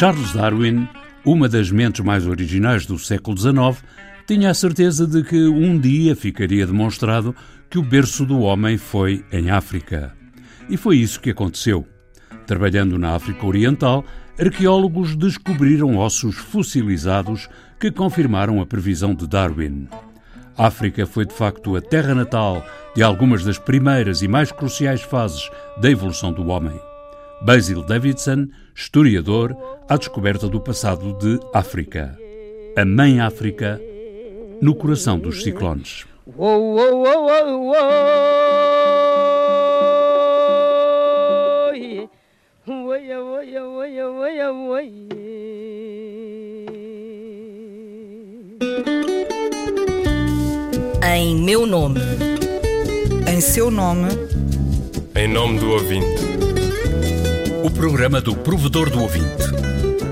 Charles Darwin, uma das mentes mais originais do século XIX, tinha a certeza de que um dia ficaria demonstrado que o berço do homem foi em África. E foi isso que aconteceu. Trabalhando na África Oriental, arqueólogos descobriram ossos fossilizados que confirmaram a previsão de Darwin. África foi de facto a terra natal de algumas das primeiras e mais cruciais fases da evolução do homem. Basil Davidson, historiador, à descoberta do passado de África. A Mãe África, no coração dos ciclones. Em meu nome. Em seu nome. Em nome do ouvinte. Programa do provedor do ouvinte,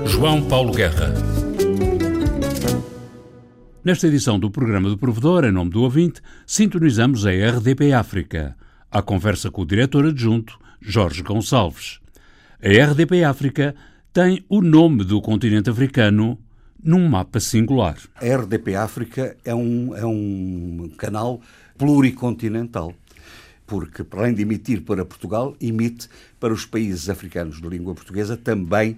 João Paulo Guerra. Nesta edição do programa do provedor, em nome do ouvinte, sintonizamos a RDP África, à conversa com o diretor adjunto, Jorge Gonçalves. A RDP África tem o nome do continente africano num mapa singular. A RDP África é um, é um canal pluricontinental, porque, para além de emitir para Portugal, emite para os países africanos de língua portuguesa também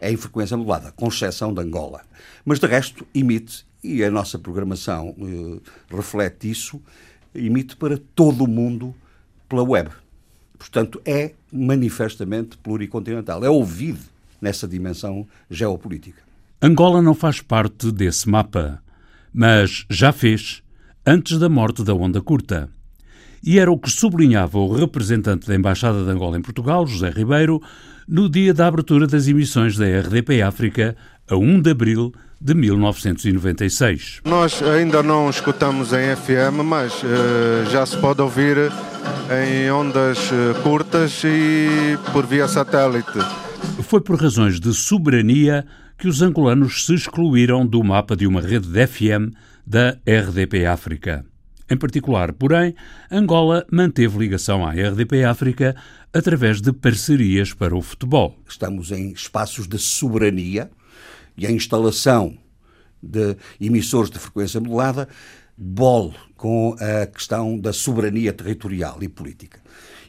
em frequência modulada, com exceção de Angola. Mas, de resto, emite, e a nossa programação eh, reflete isso, emite para todo o mundo pela web. Portanto, é manifestamente pluricontinental. É ouvido nessa dimensão geopolítica. Angola não faz parte desse mapa, mas já fez antes da morte da onda curta. E era o que sublinhava o representante da Embaixada de Angola em Portugal, José Ribeiro, no dia da abertura das emissões da RDP África, a 1 de abril de 1996. Nós ainda não escutamos em FM, mas uh, já se pode ouvir em ondas uh, curtas e por via satélite. Foi por razões de soberania que os angolanos se excluíram do mapa de uma rede de FM da RDP África. Em particular, porém, Angola manteve ligação à RDP África através de parcerias para o futebol. Estamos em espaços de soberania e a instalação de emissores de frequência modulada bole com a questão da soberania territorial e política.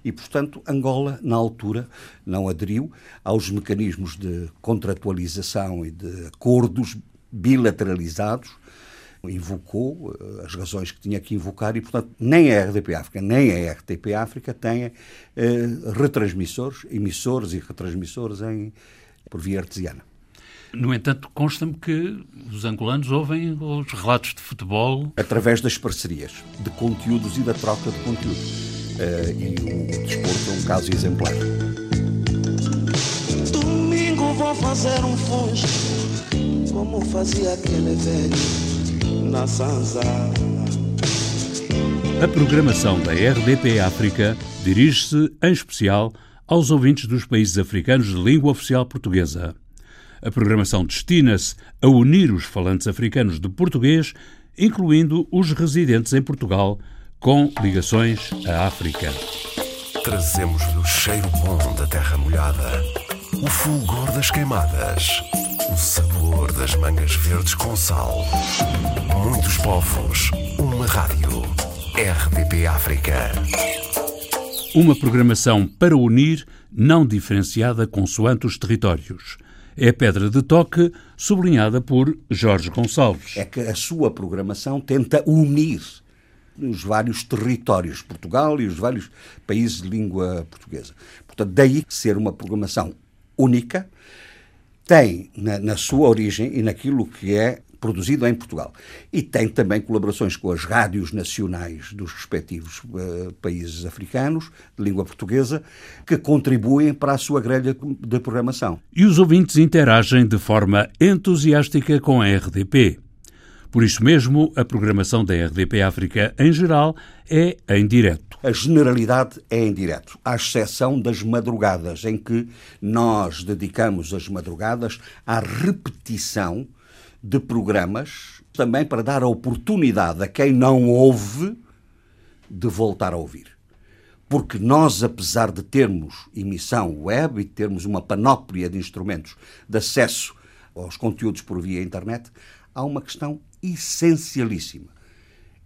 E, portanto, Angola, na altura, não aderiu aos mecanismos de contratualização e de acordos bilateralizados, invocou eh, as razões que tinha que invocar e, portanto, nem a RDP África nem a RTP África têm eh, retransmissores, emissores e retransmissores em, por via artesiana. No entanto, consta-me que os angolanos ouvem os relatos de futebol. Através das parcerias, de conteúdos e da troca de conteúdos. Uh, e o desporto é um caso exemplar. Domingo vou fazer um fujo, como fazia aquele velho na Sanza. A programação da RDP África dirige-se, em especial, aos ouvintes dos países africanos de língua oficial portuguesa. A programação destina-se a unir os falantes africanos de português, incluindo os residentes em Portugal, com ligações à África. Trazemos-lhe o cheiro bom da terra molhada, o fulgor das queimadas, o sabor das mangas verdes com sal. Muitos povos, uma rádio. RDP África. Uma programação para unir, não diferenciada consoante os territórios. É a pedra de toque sublinhada por Jorge Gonçalves. É que a sua programação tenta unir os vários territórios, Portugal e os vários países de língua portuguesa. Portanto, daí ser uma programação única, tem na, na, sua origem e naquilo que é produzido em Portugal. E tem também colaborações com as rádios nacionais dos respectivos uh, países africanos, de língua portuguesa, que contribuem para a sua grelha de programação. E os ouvintes interagem de forma entusiástica com a RDP. Por isso mesmo, a programação da RDP África em geral é em direto. A generalidade é em direto, à exceção das madrugadas, em que nós dedicamos as madrugadas à repetição de programas, também para dar a oportunidade a quem não ouve de voltar a ouvir. porque nós, apesar de termos emissão web e termos uma panóplia de instrumentos de acesso aos conteúdos por via internet, há uma questão essencialíssima.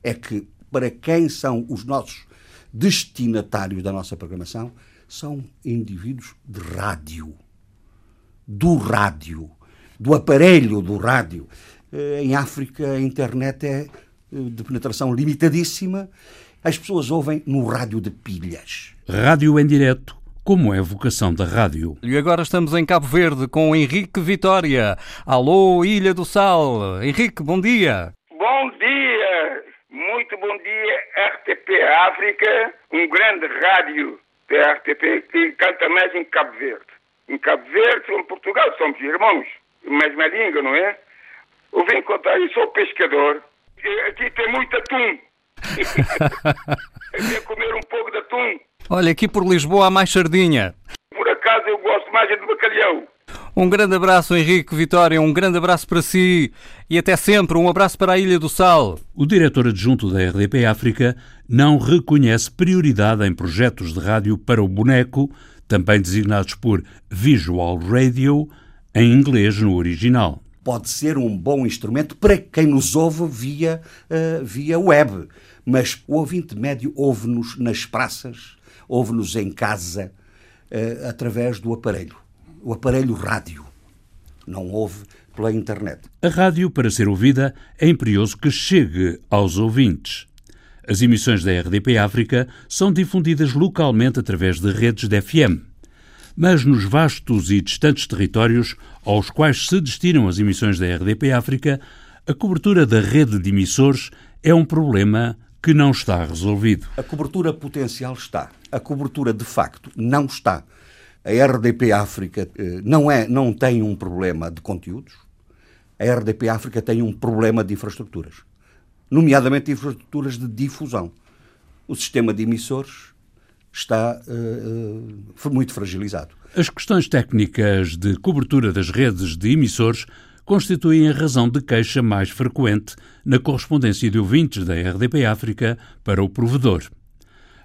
É que para quem são os nossos destinatários da nossa programação, são indivíduos de rádio. Do rádio. Do aparelho do rádio. Eh, em África, a internet é eh, de penetração limitadíssima. As pessoas ouvem no rádio de pilhas. Rádio em direto, como é a vocação da rádio. E agora estamos em Cabo Verde com Henrique Vitória. Alô, Ilha do Sal. Henrique, bom dia. Bom dia, muito bom dia, RTP África, um grande rádio da RTP que canta mais em Cabo Verde. Em Cabo Verde, em Portugal, somos irmãos, mesma língua, não é? Eu venho contar, eu sou pescador, aqui tem muito atum. eu venho comer um pouco de atum. Olha, aqui por Lisboa há mais sardinha. Por acaso eu gosto mais de bacalhau. Um grande abraço, Henrique Vitória, um grande abraço para si e até sempre. Um abraço para a Ilha do Sal. O diretor adjunto da RDP África não reconhece prioridade em projetos de rádio para o boneco, também designados por Visual Radio, em inglês no original. Pode ser um bom instrumento para quem nos ouve via, uh, via web, mas o ouvinte médio ouve-nos nas praças, ouve-nos em casa, uh, através do aparelho o aparelho rádio. Não ouve pela internet. A rádio, para ser ouvida, é imperioso que chegue aos ouvintes. As emissões da RDP África são difundidas localmente através de redes de FM. Mas nos vastos e distantes territórios aos quais se destinam as emissões da RDP África, a cobertura da rede de emissores é um problema que não está resolvido. A cobertura potencial está. A cobertura de facto não está. A RDP África eh, não, é, não tem um problema de conteúdos, a RDP África tem um problema de infraestruturas, nomeadamente infraestruturas de difusão. O sistema de emissores está uh, muito fragilizado. As questões técnicas de cobertura das redes de emissores constituem a razão de queixa mais frequente na correspondência de ouvintes da RDP África para o provedor.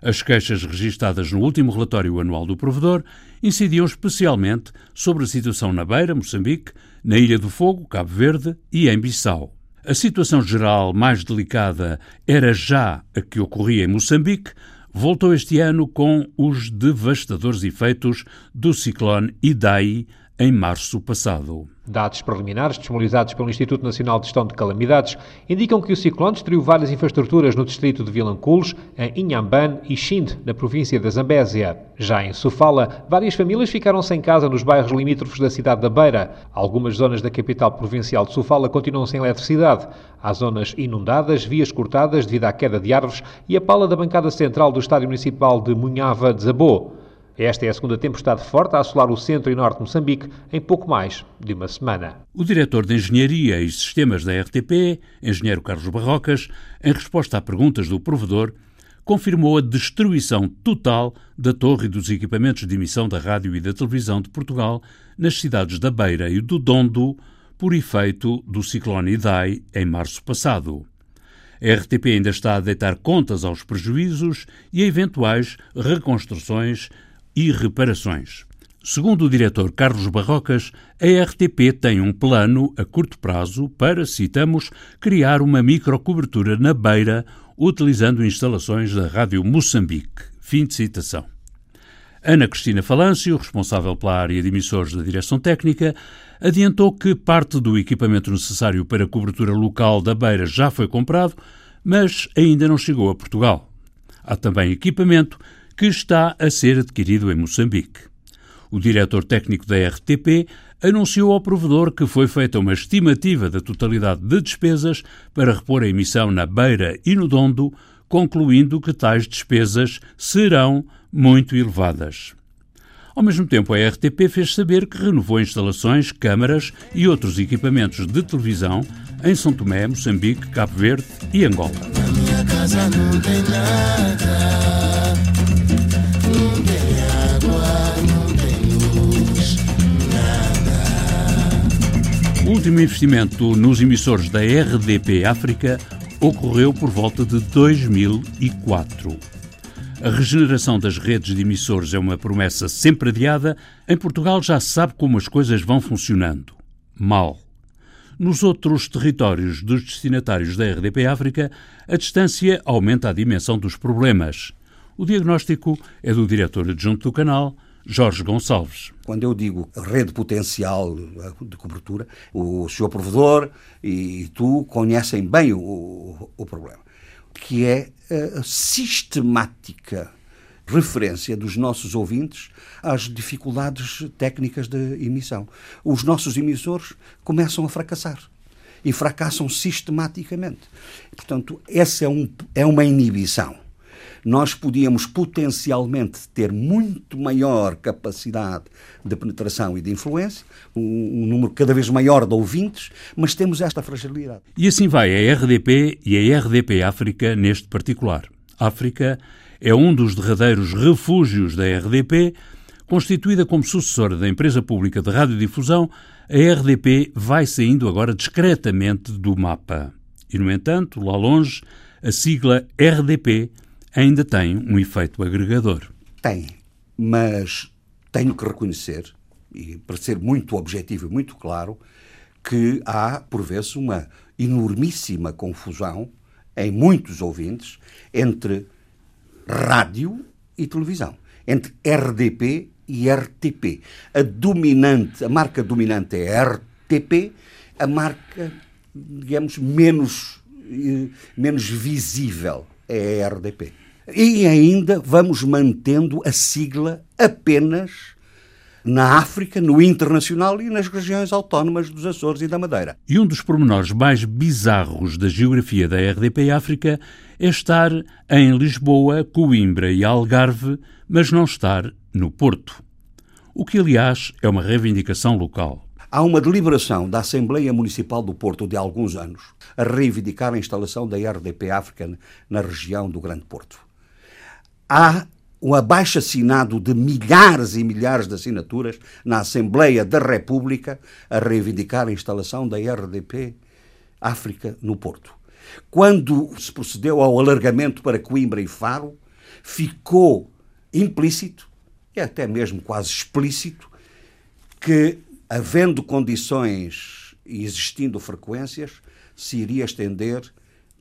As queixas registadas no último relatório anual do provedor incidiam especialmente sobre a situação na Beira, Moçambique, na Ilha do Fogo, Cabo Verde e em Bissau. A situação geral mais delicada era já a que ocorria em Moçambique, voltou este ano com os devastadores efeitos do ciclone Idai em março passado. Dados preliminares disponibilizados pelo Instituto Nacional de Gestão de Calamidades indicam que o ciclone destruiu várias infraestruturas no distrito de Vilanculos, em Inhamban e Xinde, na província da Zambésia. Já em Sofala, várias famílias ficaram sem casa nos bairros limítrofes da cidade da Beira. Algumas zonas da capital provincial de Sofala continuam sem eletricidade. Há zonas inundadas, vias cortadas devido à queda de árvores e a pala da bancada central do Estádio Municipal de Munhava desabou. Esta é a segunda tempestade forte a assolar o centro e norte de Moçambique em pouco mais de uma semana. O diretor de Engenharia e Sistemas da RTP, engenheiro Carlos Barrocas, em resposta a perguntas do provedor, confirmou a destruição total da torre e dos equipamentos de emissão da rádio e da televisão de Portugal nas cidades da Beira e do Dondo por efeito do ciclone Idai em março passado. A RTP ainda está a deitar contas aos prejuízos e a eventuais reconstruções e reparações. Segundo o diretor Carlos Barrocas, a RTP tem um plano a curto prazo para, citamos, criar uma microcobertura na beira utilizando instalações da Rádio Moçambique. Fim de citação. Ana Cristina Falâncio, responsável pela área de emissores da Direção Técnica, adiantou que parte do equipamento necessário para a cobertura local da beira já foi comprado, mas ainda não chegou a Portugal. Há também equipamento que está a ser adquirido em Moçambique. O diretor técnico da RTP anunciou ao provedor que foi feita uma estimativa da totalidade de despesas para repor a emissão na Beira e no Dondo, concluindo que tais despesas serão muito elevadas. Ao mesmo tempo, a RTP fez saber que renovou instalações, câmaras e outros equipamentos de televisão em São Tomé, Moçambique, Cabo Verde e Angola. O último investimento nos emissores da RDP África ocorreu por volta de 2004. a regeneração das redes de emissores é uma promessa sempre adiada, em Portugal já se sabe como as coisas vão funcionando. Mal. Nos outros territórios dos destinatários da RDP África, a distância aumenta a dimensão dos problemas. O diagnóstico é do diretor adjunto do canal, Jorge Gonçalves. Quando eu digo rede potencial de cobertura, o senhor provedor e tu conhecem bem o, o problema, que é a sistemática referência dos nossos ouvintes às dificuldades técnicas de emissão. Os nossos emissores começam a fracassar e fracassam sistematicamente. Portanto, essa é, um, é uma inibição. Nós podíamos potencialmente ter muito maior capacidade de penetração e de influência, um, um número cada vez maior de ouvintes, mas temos esta fragilidade. E assim vai a RDP e a RDP África neste particular. África é um dos derradeiros refúgios da RDP. Constituída como sucessora da empresa pública de radiodifusão, a RDP vai saindo agora discretamente do mapa. E, no entanto, lá longe, a sigla RDP ainda tem um efeito agregador. Tem, mas tenho que reconhecer, e para ser muito objetivo e muito claro, que há, por vezes, uma enormíssima confusão em muitos ouvintes entre rádio e televisão, entre RDP e RTP. A dominante, a marca dominante é RTP, a marca, digamos, menos, eh, menos visível é a RDP. E ainda vamos mantendo a sigla apenas na África, no internacional e nas regiões autónomas dos Açores e da Madeira. E um dos pormenores mais bizarros da geografia da RDP África é estar em Lisboa, Coimbra e Algarve, mas não estar no Porto. O que, aliás, é uma reivindicação local. Há uma deliberação da Assembleia Municipal do Porto de alguns anos a reivindicar a instalação da RDP África na região do Grande Porto. Há um abaixo assinado de milhares e milhares de assinaturas na Assembleia da República a reivindicar a instalação da RDP África no Porto. Quando se procedeu ao alargamento para Coimbra e Faro, ficou implícito, e até mesmo quase explícito, que, havendo condições e existindo frequências, se iria estender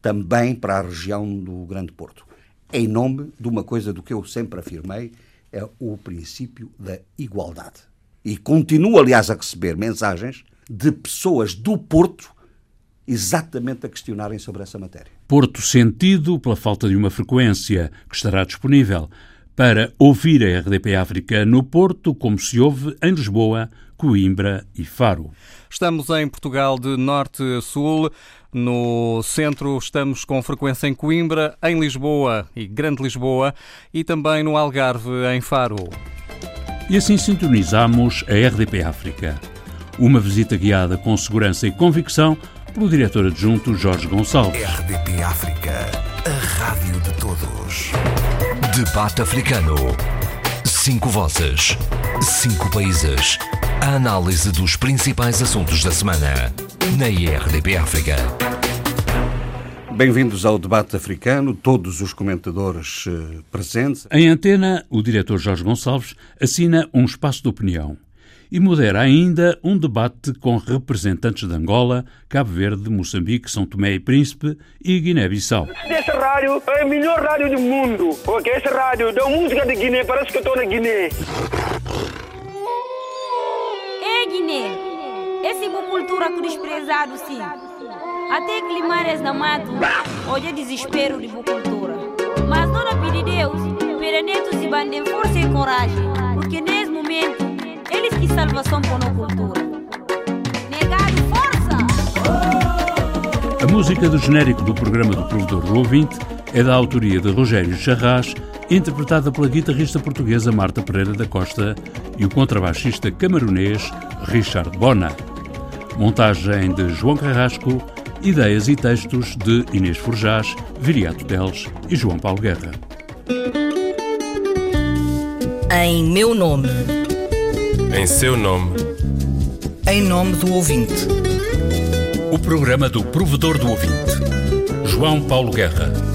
também para a região do Grande Porto em nome de uma coisa do que eu sempre afirmei, é o princípio da igualdade. E continuo, aliás, a receber mensagens de pessoas do Porto exatamente a questionarem sobre essa matéria. Porto sentido pela falta de uma frequência que estará disponível para ouvir a RDP África no Porto, como se ouve em Lisboa, Coimbra e Faro. Estamos em Portugal de norte a sul. No centro estamos com frequência em Coimbra, em Lisboa e Grande Lisboa e também no Algarve, em Faro. E assim sintonizamos a RDP África. Uma visita guiada com segurança e convicção pelo diretor adjunto Jorge Gonçalves. RDP África, a rádio de todos. Debate africano. Cinco vozes, cinco países. A análise dos principais assuntos da semana na IRDP África. Bem-vindos ao debate africano, todos os comentadores uh, presentes. Em antena, o diretor Jorge Gonçalves assina um espaço de opinião e modera ainda um debate com representantes de Angola, Cabo Verde, Moçambique, São Tomé e Príncipe e Guiné-Bissau. Essa rádio é a melhor rádio do mundo, porque essa rádio dá música de Guiné, parece que eu estou na Guiné. Guiné, esse cultura que desprezado sim. Até climares da mato, hoje é desespero de cultura. Mas não pedir Deus, perenetos e bandem força e coragem, porque nesse momento eles que salvação para a cultura. Negado, força! A música do genérico do programa do Provedor do Ouvinte é da autoria de Rogério Charras, interpretada pela guitarrista portuguesa Marta Pereira da Costa e o contrabaixista camarunês Richard Bona. Montagem de João Carrasco, ideias e textos de Inês Forjás, Viriato Teles e João Paulo Guerra. Em meu nome. Em seu nome. Em nome do ouvinte. O programa do Provedor do Ouvinte. João Paulo Guerra.